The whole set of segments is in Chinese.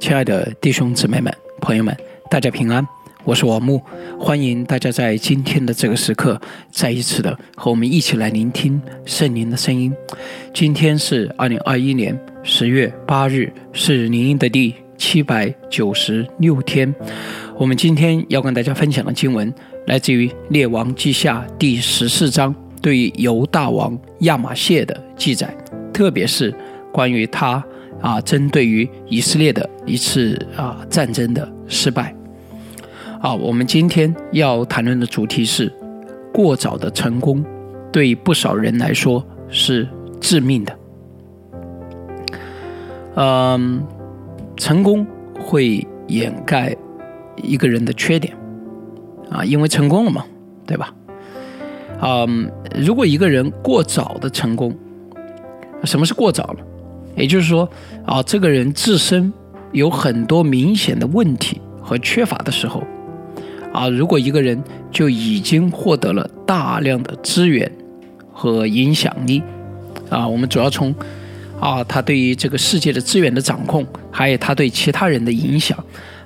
亲爱的弟兄姊妹们、朋友们，大家平安，我是王木，欢迎大家在今天的这个时刻再一次的和我们一起来聆听圣灵的声音。今天是二零二一年十月八日，是灵音的第七百九十六天。我们今天要跟大家分享的经文来自于《列王记下》第十四章，对于犹大王亚玛谢的记载，特别是关于他。啊，针对于以色列的一次啊战争的失败，啊，我们今天要谈论的主题是过早的成功，对不少人来说是致命的。嗯，成功会掩盖一个人的缺点，啊，因为成功了嘛，对吧？嗯，如果一个人过早的成功，什么是过早呢？也就是说，啊，这个人自身有很多明显的问题和缺乏的时候，啊，如果一个人就已经获得了大量的资源和影响力，啊，我们主要从啊他对于这个世界的资源的掌控，还有他对其他人的影响，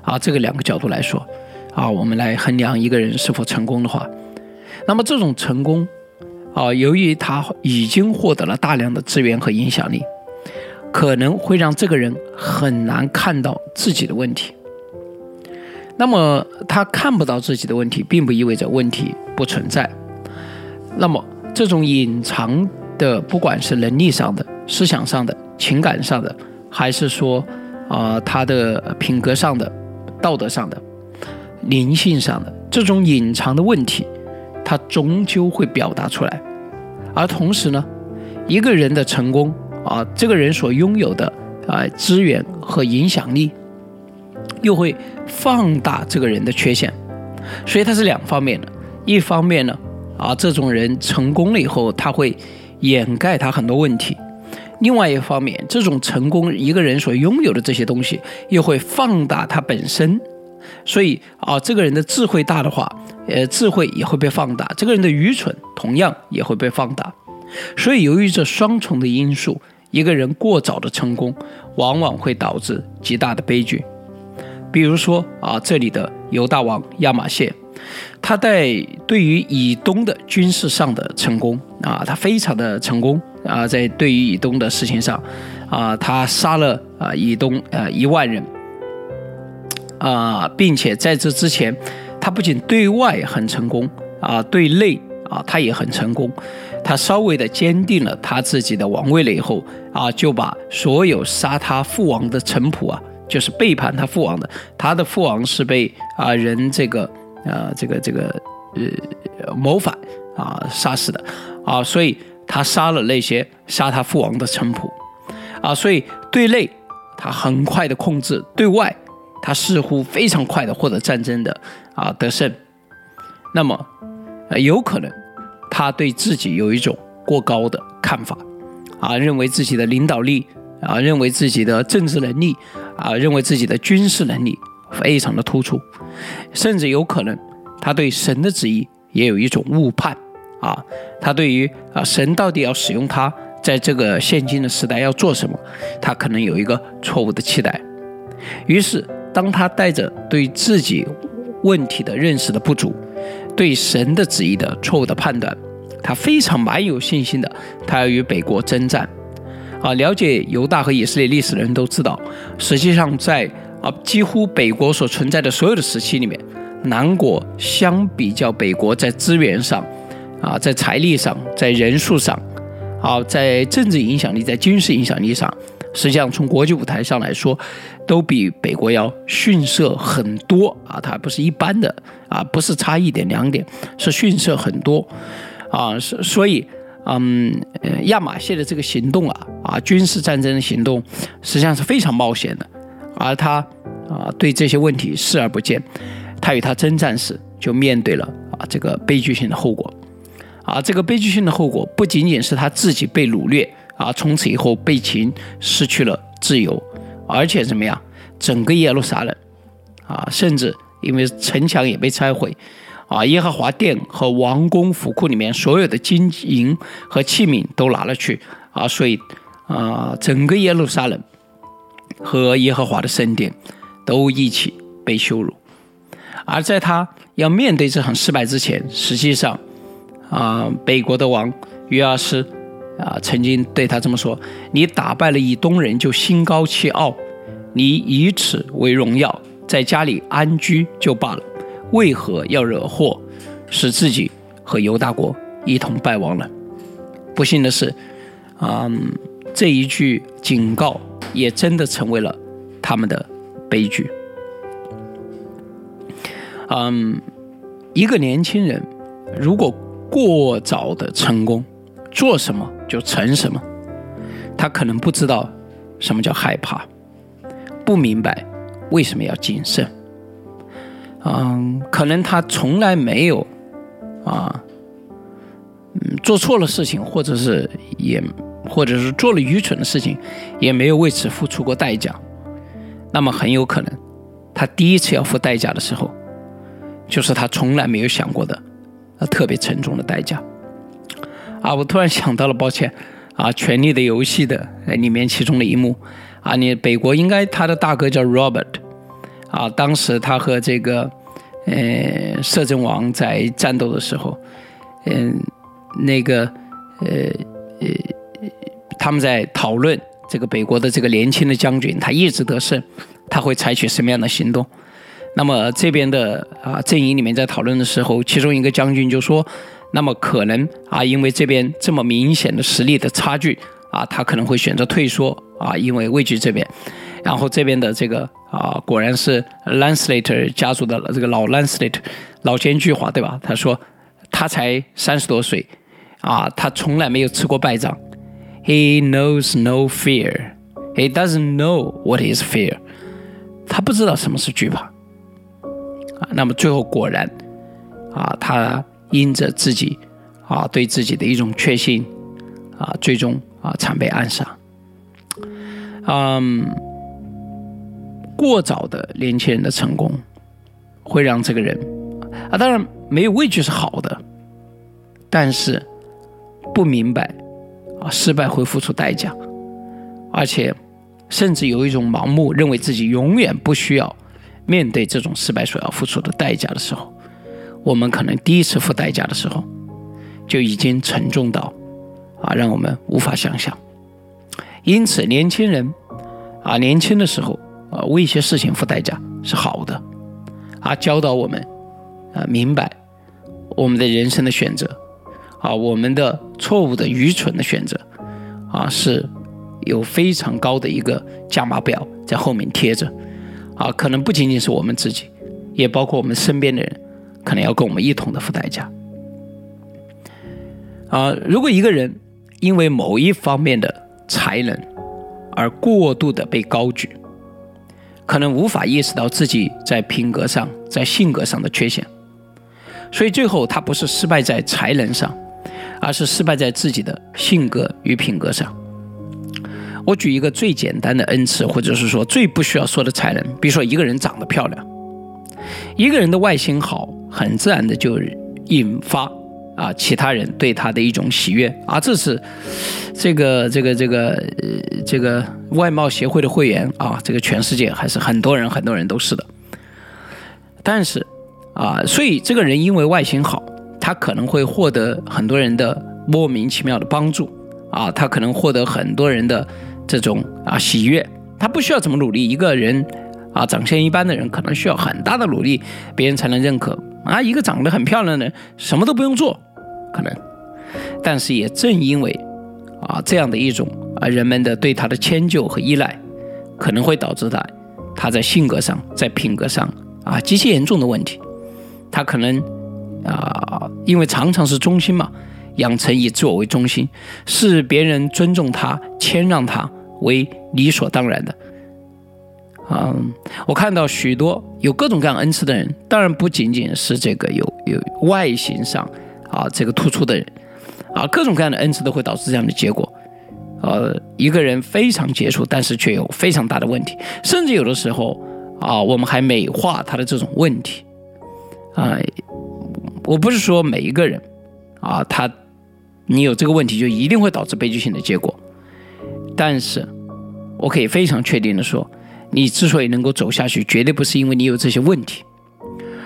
啊，这个两个角度来说，啊，我们来衡量一个人是否成功的话，那么这种成功，啊，由于他已经获得了大量的资源和影响力。可能会让这个人很难看到自己的问题。那么他看不到自己的问题，并不意味着问题不存在。那么这种隐藏的，不管是能力上的、思想上的、情感上的，还是说啊他的品格上的、道德上的、灵性上的这种隐藏的问题，他终究会表达出来。而同时呢，一个人的成功。啊，这个人所拥有的啊资源和影响力，又会放大这个人的缺陷，所以它是两方面的。一方面呢，啊，这种人成功了以后，他会掩盖他很多问题；另外一方面，这种成功一个人所拥有的这些东西，又会放大他本身。所以啊，这个人的智慧大的话，呃，智慧也会被放大；这个人的愚蠢同样也会被放大。所以，由于这双重的因素。一个人过早的成功，往往会导致极大的悲剧。比如说啊，这里的犹大王亚玛谢，他在对于以东的军事上的成功啊，他非常的成功啊，在对于以东的事情上啊，他杀了啊以东呃一万人啊，并且在这之前，他不仅对外很成功啊，对内啊他也很成功。他稍微的坚定了他自己的王位了以后啊，就把所有杀他父王的臣仆啊，就是背叛他父王的，他的父王是被啊人这个呃这个这个呃谋反啊杀死的啊，所以他杀了那些杀他父王的臣仆啊，所以对内他很快的控制，对外他似乎非常快的获得战争的啊得胜，那么有可能。他对自己有一种过高的看法，啊，认为自己的领导力，啊，认为自己的政治能力，啊，认为自己的军事能力非常的突出，甚至有可能他对神的旨意也有一种误判，啊，他对于啊神到底要使用他在这个现今的时代要做什么，他可能有一个错误的期待。于是，当他带着对自己问题的认识的不足，对神的旨意的错误的判断。他非常蛮有信心的，他要与北国征战，啊，了解犹大和以色列历史的人都知道，实际上在啊几乎北国所存在的所有的时期里面，南国相比较北国在资源上，啊，在财力上，在人数上，啊，在政治影响力，在军事影响力上，实际上从国际舞台上来说，都比北国要逊色很多啊，它不是一般的啊，不是差一点两点，是逊色很多。啊，所所以，嗯，亚马逊的这个行动啊，啊，军事战争的行动，实际上是非常冒险的，而他啊，对这些问题视而不见，他与他征战时就面对了啊这个悲剧性的后果，啊，这个悲剧性的后果不仅仅是他自己被掳掠啊，从此以后被擒，失去了自由，而且怎么样，整个耶路撒冷啊，甚至因为城墙也被拆毁。啊，耶和华殿和王宫府库里面所有的金银和器皿都拿了去啊，所以啊，整个耶路撒冷和耶和华的圣殿都一起被羞辱。而在他要面对这场失败之前，实际上，啊，北国的王约阿斯啊，曾经对他这么说：“你打败了以东人，就心高气傲，你以此为荣耀，在家里安居就罢了，为何要惹祸，使自己和犹大国一同败亡呢？”不幸的是，啊，这一句警告也真的成为了他们的悲剧。嗯，一个年轻人如果过早的成功，做什么就成什么，他可能不知道什么叫害怕，不明白为什么要谨慎。嗯，可能他从来没有啊。嗯，做错了事情，或者是也，或者是做了愚蠢的事情，也没有为此付出过代价。那么很有可能，他第一次要付代价的时候，就是他从来没有想过的，呃，特别沉重的代价。啊，我突然想到了，抱歉，啊，《权力的游戏》的里面其中的一幕，啊，你北国应该他的大哥叫 Robert，啊，当时他和这个，呃，摄政王在战斗的时候，嗯。那个，呃呃，他们在讨论这个北国的这个年轻的将军，他一直得胜，他会采取什么样的行动？那么这边的啊阵营里面在讨论的时候，其中一个将军就说：“那么可能啊，因为这边这么明显的实力的差距啊，他可能会选择退缩啊，因为畏惧这边。”然后这边的这个啊，果然是 Lanslater 家族的这个老 Lanslater 老奸巨猾，对吧？他说他才三十多岁。啊，他从来没有吃过败仗。He knows no fear. He doesn't know what is fear. 他不知道什么是惧怕。啊，那么最后果然，啊，他因着自己啊对自己的一种确信，啊，最终啊惨被暗杀。嗯，过早的年轻人的成功，会让这个人啊，当然没有畏惧是好的，但是。不明白，啊，失败会付出代价，而且甚至有一种盲目，认为自己永远不需要面对这种失败所要付出的代价的时候，我们可能第一次付代价的时候，就已经沉重到啊，让我们无法想象。因此，年轻人啊，年轻的时候啊，为一些事情付代价是好的，啊，教导我们啊，明白我们的人生的选择。啊，我们的错误的、愚蠢的选择，啊，是有非常高的一个价码表在后面贴着，啊，可能不仅仅是我们自己，也包括我们身边的人，可能要跟我们一同的付代价。啊，如果一个人因为某一方面的才能而过度的被高举，可能无法意识到自己在品格上、在性格上的缺陷，所以最后他不是失败在才能上。而是失败在自己的性格与品格上。我举一个最简单的恩赐，或者是说最不需要说的才能，比如说一个人长得漂亮，一个人的外形好，很自然的就引发啊其他人对他的一种喜悦啊，这是这个这个这个这个外貌协会的会员啊，这个全世界还是很多人很多人都是的。但是啊，所以这个人因为外形好。他可能会获得很多人的莫名其妙的帮助啊，他可能获得很多人的这种啊喜悦。他不需要怎么努力，一个人啊长相一般的人可能需要很大的努力，别人才能认可啊。一个长得很漂亮的人，什么都不用做，可能。但是也正因为啊这样的一种啊人们的对他的迁就和依赖，可能会导致他他在性格上、在品格上啊极其严重的问题，他可能。啊，因为常常是中心嘛，养成以自我为中心，视别人尊重他、谦让他为理所当然的。嗯，我看到许多有各种各样恩赐的人，当然不仅仅是这个有有外形上啊这个突出的人，啊各种各样的恩赐都会导致这样的结果。呃，一个人非常杰出，但是却有非常大的问题，甚至有的时候啊，我们还美化他的这种问题，啊。我不是说每一个人，啊，他，你有这个问题就一定会导致悲剧性的结果，但是，我可以非常确定的说，你之所以能够走下去，绝对不是因为你有这些问题，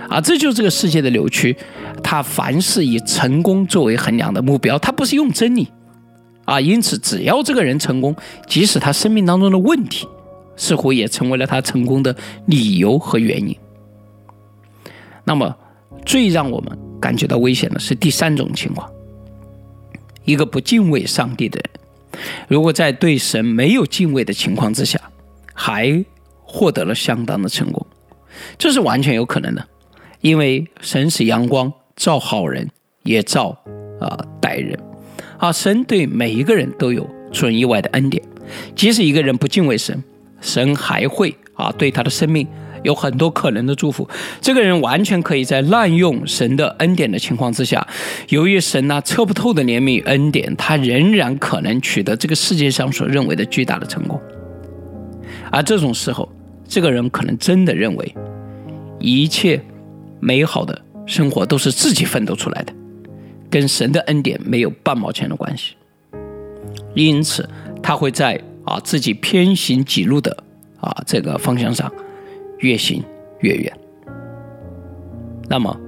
啊，这就是这个世界的扭曲。他凡是以成功作为衡量的目标，他不是用真理，啊，因此只要这个人成功，即使他生命当中的问题，似乎也成为了他成功的理由和原因。那么，最让我们感觉到危险的是第三种情况：一个不敬畏上帝的人，如果在对神没有敬畏的情况之下，还获得了相当的成功，这是完全有可能的，因为神是阳光，照好人也照啊歹人，啊，神对每一个人都有出人意外的恩典，即使一个人不敬畏神，神还会啊对他的生命。有很多可能的祝福，这个人完全可以在滥用神的恩典的情况之下，由于神那测不透的怜悯与恩典，他仍然可能取得这个世界上所认为的巨大的成功。而这种时候，这个人可能真的认为，一切美好的生活都是自己奋斗出来的，跟神的恩典没有半毛钱的关系。因此，他会在啊自己偏行己路的啊这个方向上。越行越远。那么，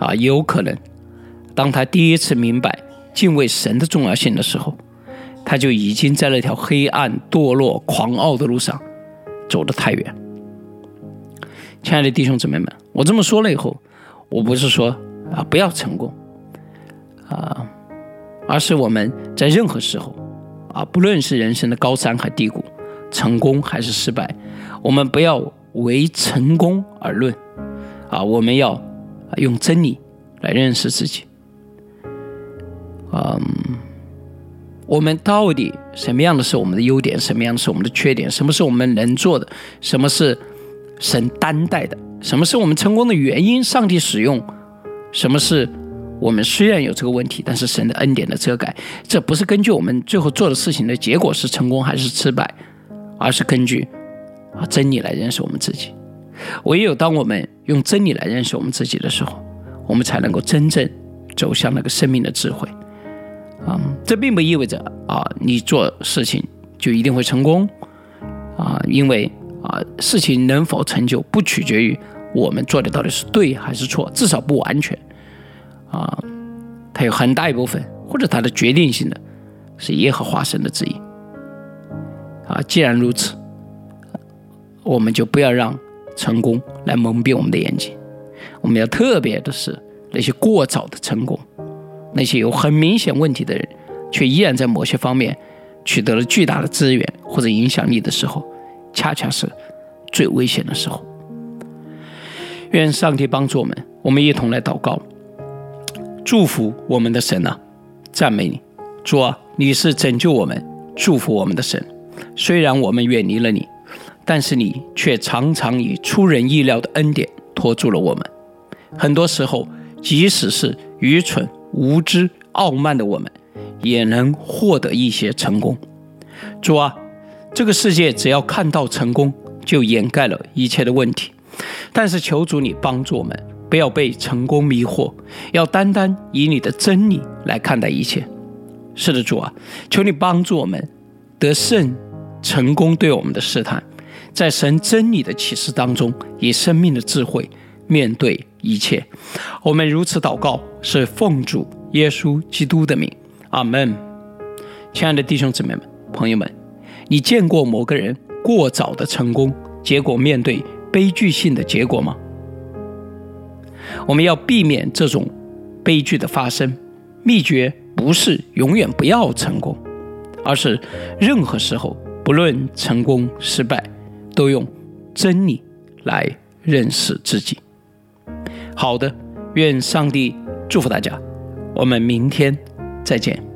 啊，有可能，当他第一次明白敬畏神的重要性的时候，他就已经在那条黑暗、堕落、狂傲的路上走得太远。亲爱的弟兄姊妹们，我这么说了以后，我不是说啊不要成功，啊，而是我们在任何时候，啊，不论是人生的高山和低谷，成功还是失败，我们不要。为成功而论，啊，我们要用真理来认识自己。嗯，我们到底什么样的是我们的优点，什么样的是我们的缺点？什么是我们能做的？什么是神担待的？什么是我们成功的原因？上帝使用什么是我们虽然有这个问题，但是神的恩典的遮盖？这不是根据我们最后做的事情的结果是成功还是失败，而是根据。啊，真理来认识我们自己。唯有当我们用真理来认识我们自己的时候，我们才能够真正走向那个生命的智慧。啊，这并不意味着啊，你做事情就一定会成功。啊，因为啊，事情能否成就不取决于我们做的到底是对还是错，至少不完全。啊，它有很大一部分，或者它的决定性的是耶和华神的旨意。啊，既然如此。我们就不要让成功来蒙蔽我们的眼睛。我们要特别的是那些过早的成功，那些有很明显问题的人，却依然在某些方面取得了巨大的资源或者影响力的时候，恰恰是最危险的时候。愿上帝帮助我们，我们一同来祷告，祝福我们的神啊，赞美你，主啊，你是拯救我们、祝福我们的神。虽然我们远离了你。但是你却常常以出人意料的恩典托住了我们。很多时候，即使是愚蠢、无知、傲慢的我们，也能获得一些成功。主啊，这个世界只要看到成功，就掩盖了一切的问题。但是求主你帮助我们，不要被成功迷惑，要单单以你的真理来看待一切。是的，主啊，求你帮助我们得胜成功对我们的试探。在神真理的启示当中，以生命的智慧面对一切。我们如此祷告，是奉主耶稣基督的名，阿门。亲爱的弟兄姊妹们、朋友们，你见过某个人过早的成功，结果面对悲剧性的结果吗？我们要避免这种悲剧的发生。秘诀不是永远不要成功，而是任何时候，不论成功失败。都用真理来认识自己。好的，愿上帝祝福大家，我们明天再见。